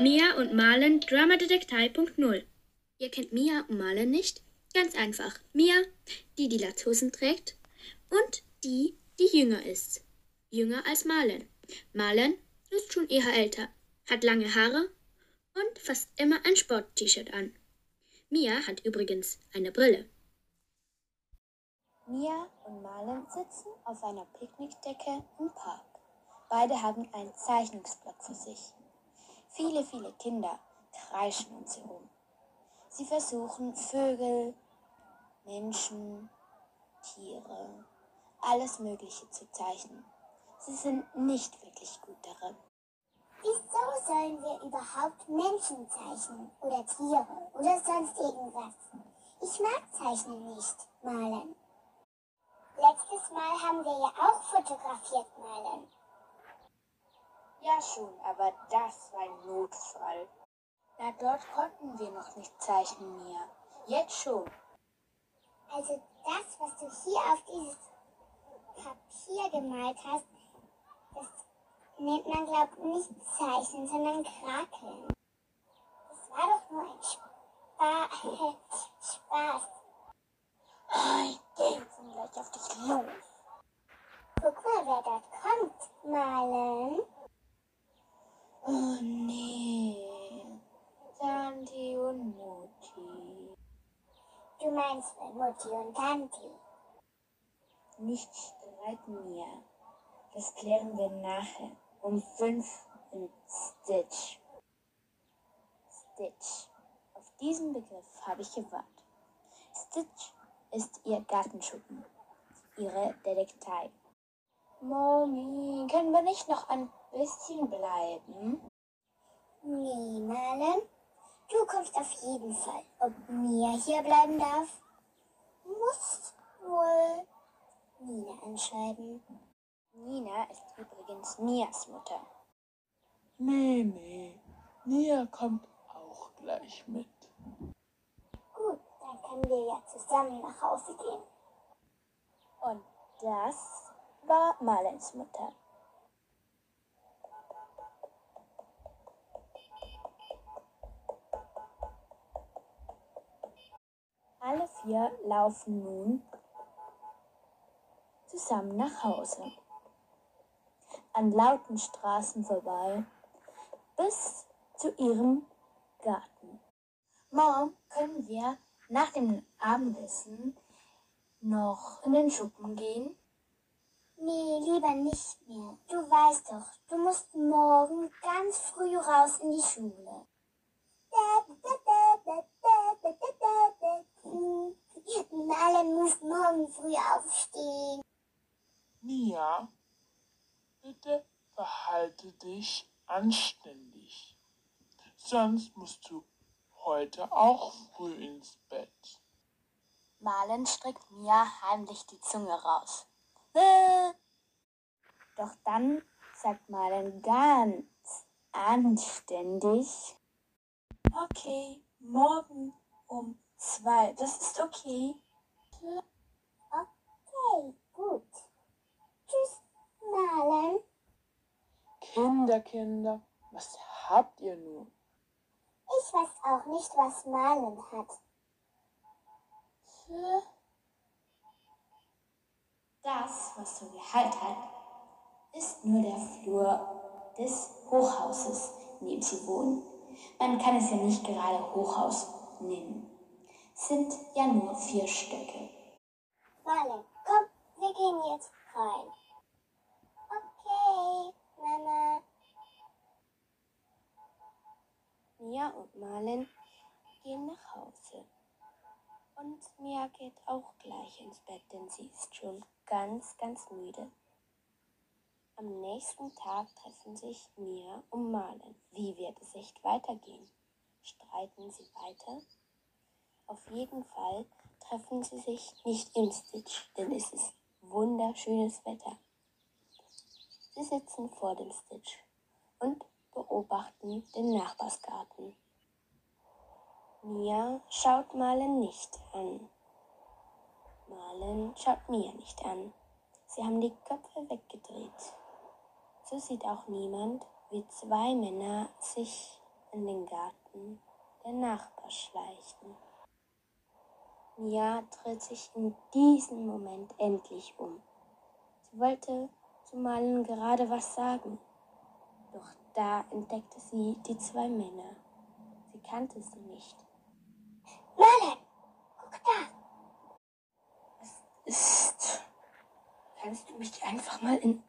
Mia und Marlen Dramadetektei.0 Ihr kennt Mia und Marlen nicht? Ganz einfach. Mia, die die Latzhosen trägt und die, die jünger ist. Jünger als Marlen. Marlen ist schon eher älter, hat lange Haare und fast immer ein Sport-T-Shirt an. Mia hat übrigens eine Brille. Mia und Marlen sitzen auf einer Picknickdecke im Park. Beide haben ein Zeichnungsblatt für sich. Viele, viele Kinder kreischen um sie herum. Sie versuchen Vögel, Menschen, Tiere, alles Mögliche zu zeichnen. Sie sind nicht wirklich gut darin. Wieso sollen wir überhaupt Menschen zeichnen oder Tiere oder sonst irgendwas? Ich mag Zeichnen nicht, malen. Letztes Mal haben wir ja auch fotografiert, Malen. Ja schon, aber das war ein Notfall. Na, dort konnten wir noch nicht zeichnen, Mia. Jetzt schon. Also das, was du hier auf dieses Papier gemalt hast, das nennt man, glaub nicht Zeichnen, sondern Krakeln. Das war doch nur ein Spa Spaß. Ich jetzt gleich auf dich los. Guck mal, wer dort kommt, Malen. Oh nee. Tanti und Mutti. Du meinst wohl Mutti und Tanti. Nicht streiten, Mia. Das klären wir nachher. Um fünf im Stitch. Stitch. Auf diesen Begriff habe ich gewartet. Stitch ist ihr Gartenschuppen. Ihre Detektei. Mommy, können wir nicht noch ein bisschen bleiben? Nee, Malen. Du kommst auf jeden Fall. Ob Mia hier bleiben darf? Muss wohl Nina entscheiden. Nina ist übrigens Mias Mutter. Nee, nee. Nia kommt auch gleich mit. Gut, dann können wir ja zusammen nach Hause gehen. Und das war Marlens Mutter. Alle vier laufen nun zusammen nach Hause. An lauten Straßen vorbei bis zu ihrem Garten. Mom, können wir nach dem Abendessen noch in den Schuppen gehen? Nee, lieber nicht mehr. Du weißt doch, du musst morgen ganz früh raus in die Schule. Alle muss morgen früh aufstehen. Nia, bitte verhalte dich anständig. Sonst musst du heute auch früh ins Bett. Marlen streckt Mia heimlich die Zunge raus. Doch dann sagt Marlen ganz anständig. Okay, morgen um zwei. Das ist okay. Okay, gut. Tschüss, Malen. Kinder, Kinder, was habt ihr nun? Ich weiß auch nicht, was Malen hat. Das, was so Gehalt hat, ist nur der Flur des Hochhauses, in dem sie wohnen. Man kann es ja nicht gerade Hochhaus nennen. Sind ja nur vier Stöcke. Malen, komm, wir gehen jetzt rein. Okay, Mama. Mia und Marlen gehen nach Hause. Und Mia geht auch gleich ins Bett, denn sie ist schon ganz, ganz müde. Am nächsten Tag treffen sich Mia und Marlen. Wie wird es echt weitergehen? Streiten sie weiter? Auf jeden Fall treffen sie sich nicht im Stitch, denn es ist wunderschönes Wetter. Sie sitzen vor dem Stitch und beobachten den Nachbarsgarten. Mia schaut Marlen nicht an. Marlen schaut Mia nicht an. Sie haben die Köpfe weggedreht. So sieht auch niemand, wie zwei Männer sich in den Garten der Nachbar schleichen. Mia dreht sich in diesem Moment endlich um. Sie wollte zu Malen gerade was sagen, doch da entdeckte sie die zwei Männer. Sie kannte sie nicht. Marlen, guck da. Was ist? Kannst du mich einfach mal in...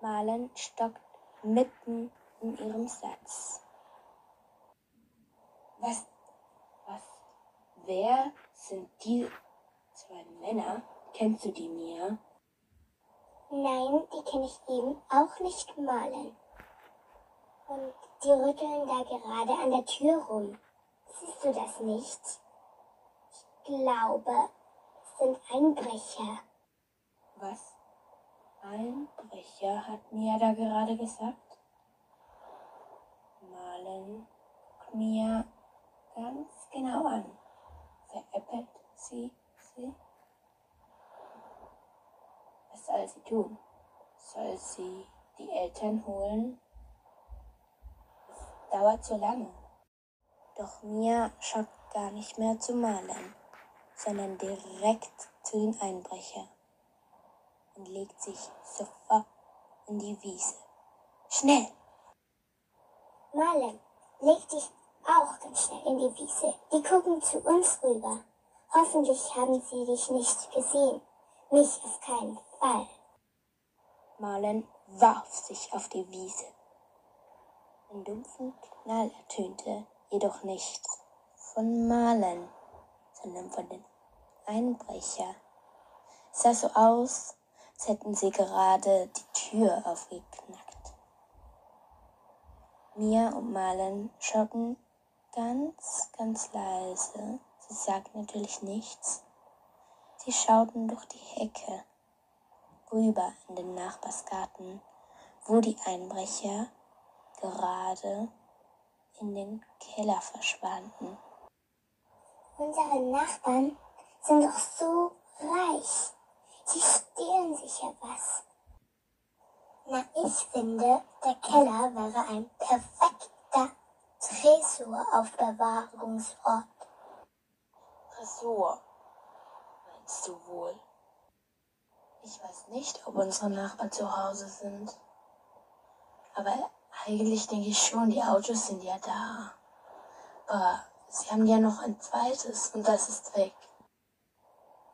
Malen stockt mitten in ihrem Satz. Was, was, wer sind die zwei Männer? Kennst du die mir? Nein, die kenne ich eben auch nicht malen. Und die rütteln da gerade an der Tür rum. Siehst du das nicht? Ich glaube, es sind Einbrecher. Was? Einbrecher hat Mia da gerade gesagt? Malen guckt Mia ganz genau an. Veräppelt sie sie? Was soll sie tun? Soll sie die Eltern holen? Es dauert zu lange. Doch Mia schaut gar nicht mehr zu Malen, sondern direkt zu den Einbrecher und legt sich sofort in die Wiese. Schnell! Marlen, leg dich auch ganz schnell in die Wiese. Die gucken zu uns rüber. Hoffentlich haben sie dich nicht gesehen. Mich auf keinen Fall. Marlen warf sich auf die Wiese. Ein dumpfen Knall ertönte, jedoch nicht von Marlen, sondern von den Einbrecher. Es sah so aus, als hätten sie gerade die Tür aufgeknackt. Mia und Marlen schauten ganz, ganz leise. Sie sagten natürlich nichts. Sie schauten durch die Hecke rüber in den Nachbarsgarten, wo die Einbrecher gerade in den Keller verschwanden. Unsere Nachbarn sind doch so reich. Sie stehlen sicher was. Na, ich finde, der Keller wäre ein perfekter Tresoraufbewahrungsort. Tresor, meinst du wohl? Ich weiß nicht, ob unsere Nachbarn zu Hause sind. Aber eigentlich denke ich schon, die Autos sind ja da. Aber sie haben ja noch ein zweites und das ist weg.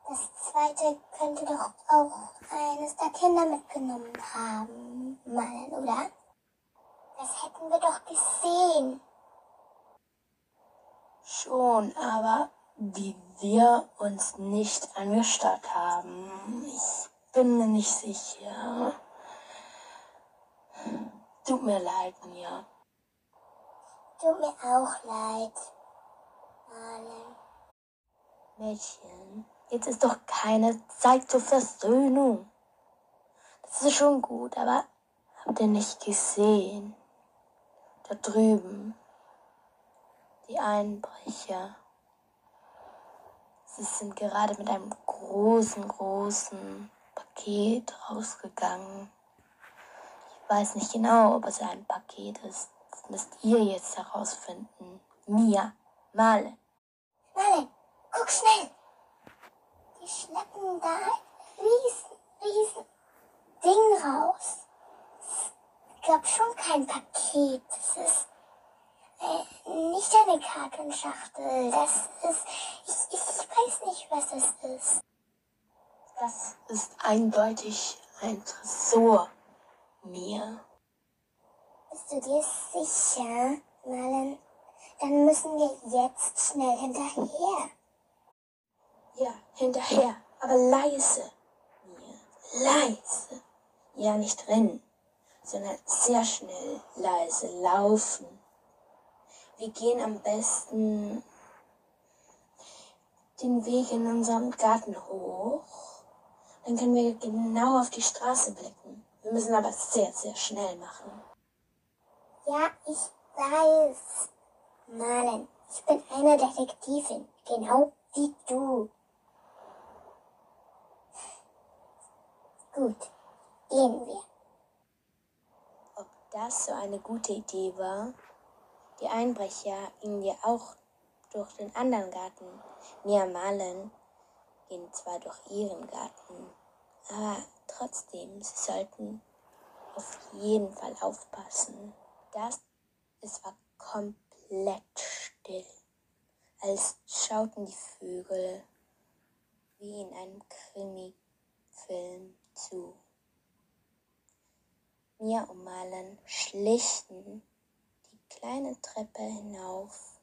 Das zweite könnte doch auch eines der Kinder mitgenommen haben, Mann, oder? Das hätten wir doch gesehen. Schon, aber wie wir uns nicht angestarrt haben. Ich bin mir nicht sicher. Tut mir leid, Mia. Tut mir auch leid, Marlen. Mädchen, jetzt ist doch keine Zeit zur Versöhnung. Das ist schon gut, aber habt ihr nicht gesehen? Da drüben. Die Einbrecher. Sie sind gerade mit einem großen, großen Paket rausgegangen. Ich weiß nicht genau, ob es ein Paket ist. Das müsst ihr jetzt herausfinden. Mia, Male. Marlen, guck schnell. Die schleppen da riesen, riesen Ding raus. Ich glaube schon kein Paket. Das ist äh, nicht eine Kartonschachtel. Das ist, ich, ich weiß nicht, was das ist. Das ist eindeutig ein Tresor, Mia. Bist du dir sicher, Marlen? Dann müssen wir jetzt schnell hinterher. Ja, hinterher, aber leise. Mia, leise. Ja, nicht rennen, sondern sehr schnell leise laufen. Wir gehen am besten den Weg in unserem Garten hoch. Dann können wir genau auf die Straße blicken. Wir müssen aber sehr, sehr schnell machen. Ja, ich weiß. Marlen, ich bin eine Detektivin, genau wie du. Gut, gehen wir. das so eine gute Idee war. Die Einbrecher gingen ja auch durch den anderen Garten. Mia Malen gehen zwar durch ihren Garten, aber trotzdem, sie sollten auf jeden Fall aufpassen. Das, es war komplett still, als schauten die Vögel wie in einem Krimi-Film zu. Mia und Malen schlichten kleine Treppe hinauf.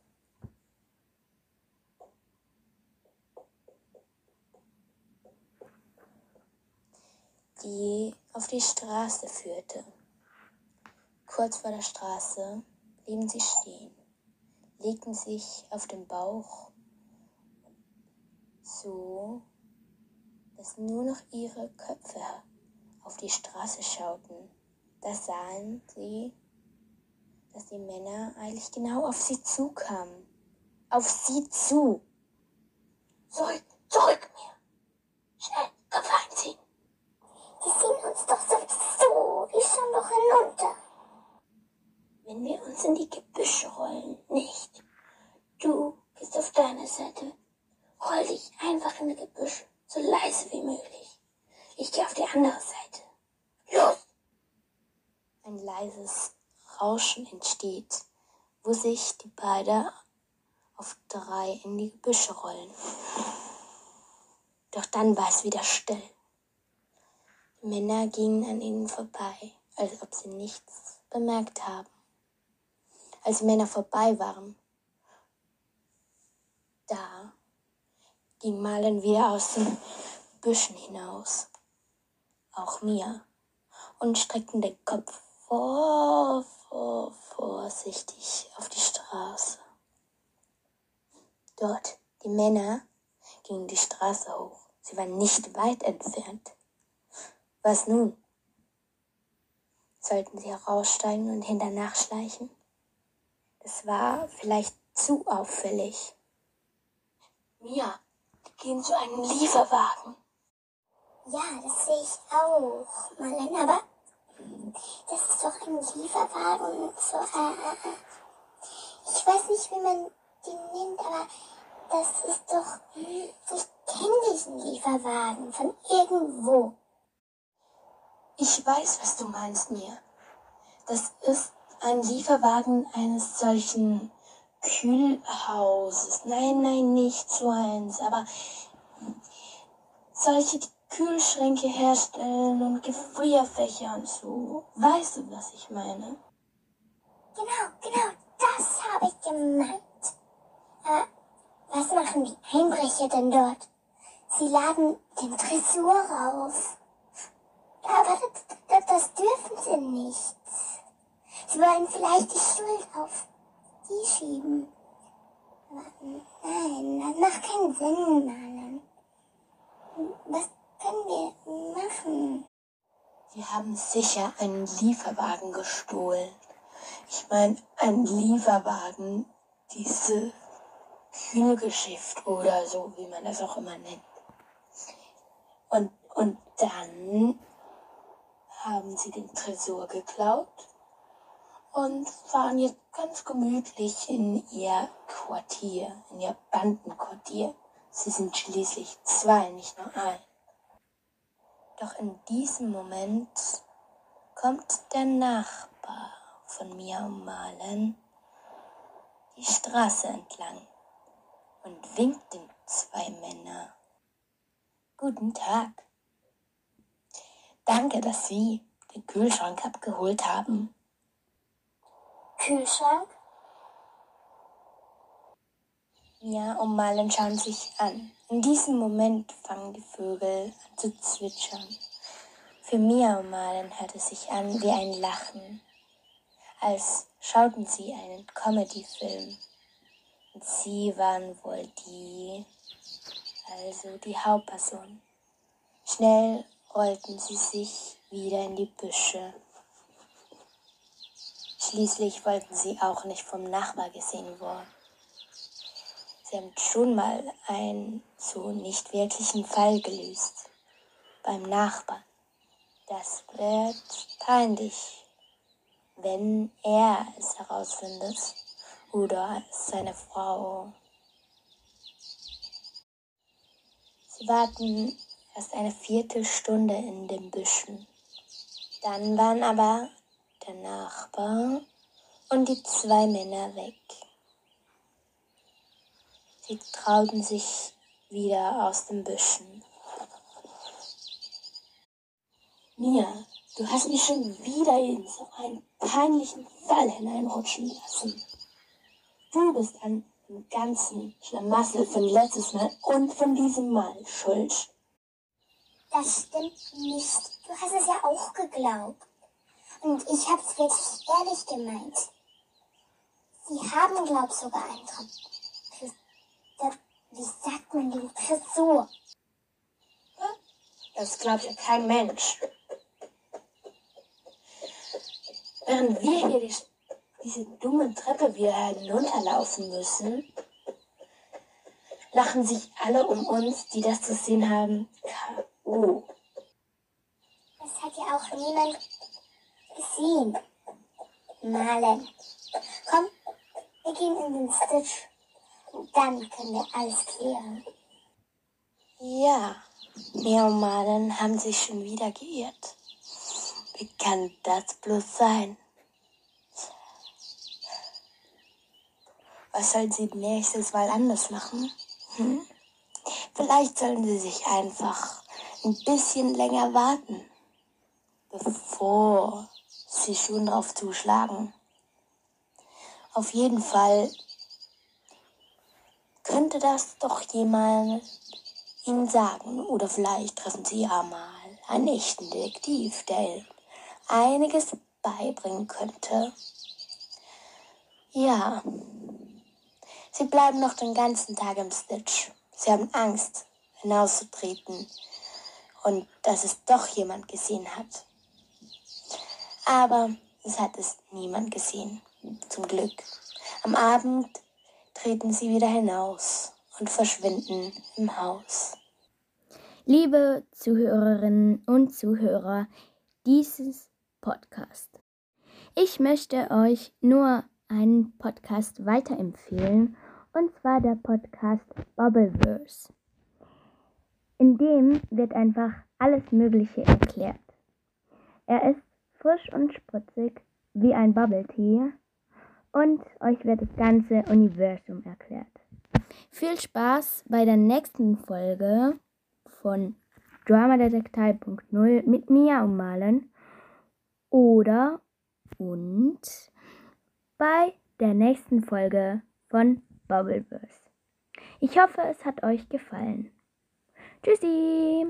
die auf die Straße führte. Kurz vor der Straße blieben sie stehen, legten sich auf den Bauch, so dass nur noch ihre Köpfe auf die Straße schauten. Da sahen sie, dass die Männer eigentlich genau auf sie zukamen. Auf sie zu. Zurück, zurück mir. Schnell, Kopf einziehen. Die sehen uns doch sowieso. Wir schauen doch hinunter. Wenn wir uns in die Gebüsche rollen, nicht. Du gehst auf deine Seite. Roll dich einfach in die Gebüsche, so leise wie möglich. Ich gehe auf die andere Seite. Los! Ein leises Entsteht, wo sich die beiden auf drei in die Gebüsche rollen. Doch dann war es wieder still. Die Männer gingen an ihnen vorbei, als ob sie nichts bemerkt haben. Als die Männer vorbei waren, da ging Malen wieder aus den Büschen hinaus, auch mir, und streckten den Kopf vor, vor, vorsichtig auf die Straße. Dort, die Männer gingen die Straße hoch. Sie waren nicht weit entfernt. Was nun? Sollten sie heraussteigen und hinter nachschleichen? Das war vielleicht zu auffällig. Mia, gehen zu einem Lieferwagen. Ja, das sehe ich auch, Marlene, aber das doch ein Lieferwagen. So, äh, äh, ich weiß nicht, wie man den nennt, aber das ist doch. Ich kenne diesen Lieferwagen von irgendwo. Ich weiß, was du meinst, Mia. Das ist ein Lieferwagen eines solchen Kühlhauses. Nein, nein, nicht so eins, aber solche, die Kühlschränke herstellen und Gefrierfächer und so. Weißt du, was ich meine? Genau, genau, das habe ich gemeint. Aber was machen die Einbrecher denn dort? Sie laden den Tresor auf. Aber das, das, dürfen sie nicht. Sie wollen vielleicht die Schuld auf die schieben. Aber nein, das macht keinen Sinn, Marlon. Was wir machen? Die haben sicher einen Lieferwagen gestohlen. Ich meine, ein Lieferwagen, diese Kühlgeschäft oder so, wie man das auch immer nennt. Und, und dann haben sie den Tresor geklaut und fahren jetzt ganz gemütlich in ihr Quartier, in ihr Bandenquartier. Sie sind schließlich zwei, nicht nur ein. Doch in diesem Moment kommt der Nachbar von mir und Malen die Straße entlang und winkt den zwei Männer. Guten Tag. Danke, dass Sie den Kühlschrank abgeholt haben. Kühlschrank? Ja, und Malen schauen sich an. In diesem Moment fangen die Vögel an zu zwitschern. Für Mia und Malen hört es sich an wie ein Lachen, als schauten sie einen Comedy-Film. Und sie waren wohl die, also die Hauptperson. Schnell rollten sie sich wieder in die Büsche. Schließlich wollten sie auch nicht vom Nachbar gesehen worden. Sie haben schon mal einen so nicht wirklichen Fall gelöst. Beim Nachbarn. Das wird peinlich. wenn er es herausfindet oder seine Frau. Sie warten erst eine Viertelstunde in den Büschen. Dann waren aber der Nachbar und die zwei Männer weg. Sie trauten sich wieder aus den Büschen. Mia, du hast mich schon wieder in so einen peinlichen Fall hineinrutschen lassen. Du bist an dem ganzen Schlamassel von letztes Mal und von diesem Mal schuld. Das stimmt nicht. Du hast es ja auch geglaubt. Und ich hab's wirklich ehrlich gemeint. Sie haben, glaub sogar einen Tresor. Wie sagt man den Tresor? Das glaubt ja kein Mensch. Während wir hier die, diese dumme Treppe wieder hinunterlaufen müssen, lachen sich alle um uns, die das gesehen haben, K.O. Das hat ja auch niemand gesehen. Malen. Komm, wir gehen in den Stitch. Dann können wir alles klären. Ja, Malen haben sich schon wieder geirrt. Wie kann das bloß sein? Was soll sie nächstes Mal anders machen? Hm? Vielleicht sollen sie sich einfach ein bisschen länger warten, bevor sie schon drauf zuschlagen. Auf jeden Fall könnte das doch jemand ihnen sagen. Oder vielleicht treffen sie ja mal einen echten Detektiv, der einiges beibringen könnte. Ja, sie bleiben noch den ganzen Tag im Stitch. Sie haben Angst, hinauszutreten und dass es doch jemand gesehen hat. Aber es hat es niemand gesehen, zum Glück. Am Abend treten sie wieder hinaus und verschwinden im Haus. Liebe Zuhörerinnen und Zuhörer dieses Podcast. Ich möchte euch nur einen Podcast weiterempfehlen, und zwar der Podcast Bubbleverse. In dem wird einfach alles Mögliche erklärt. Er ist frisch und spritzig wie ein Bubble Tea und euch wird das ganze Universum erklärt. Viel Spaß bei der nächsten Folge von Dramadetektei.0 mit Mia und Malen oder und bei der nächsten Folge von Bubbleverse. Ich hoffe, es hat euch gefallen. Tschüssi!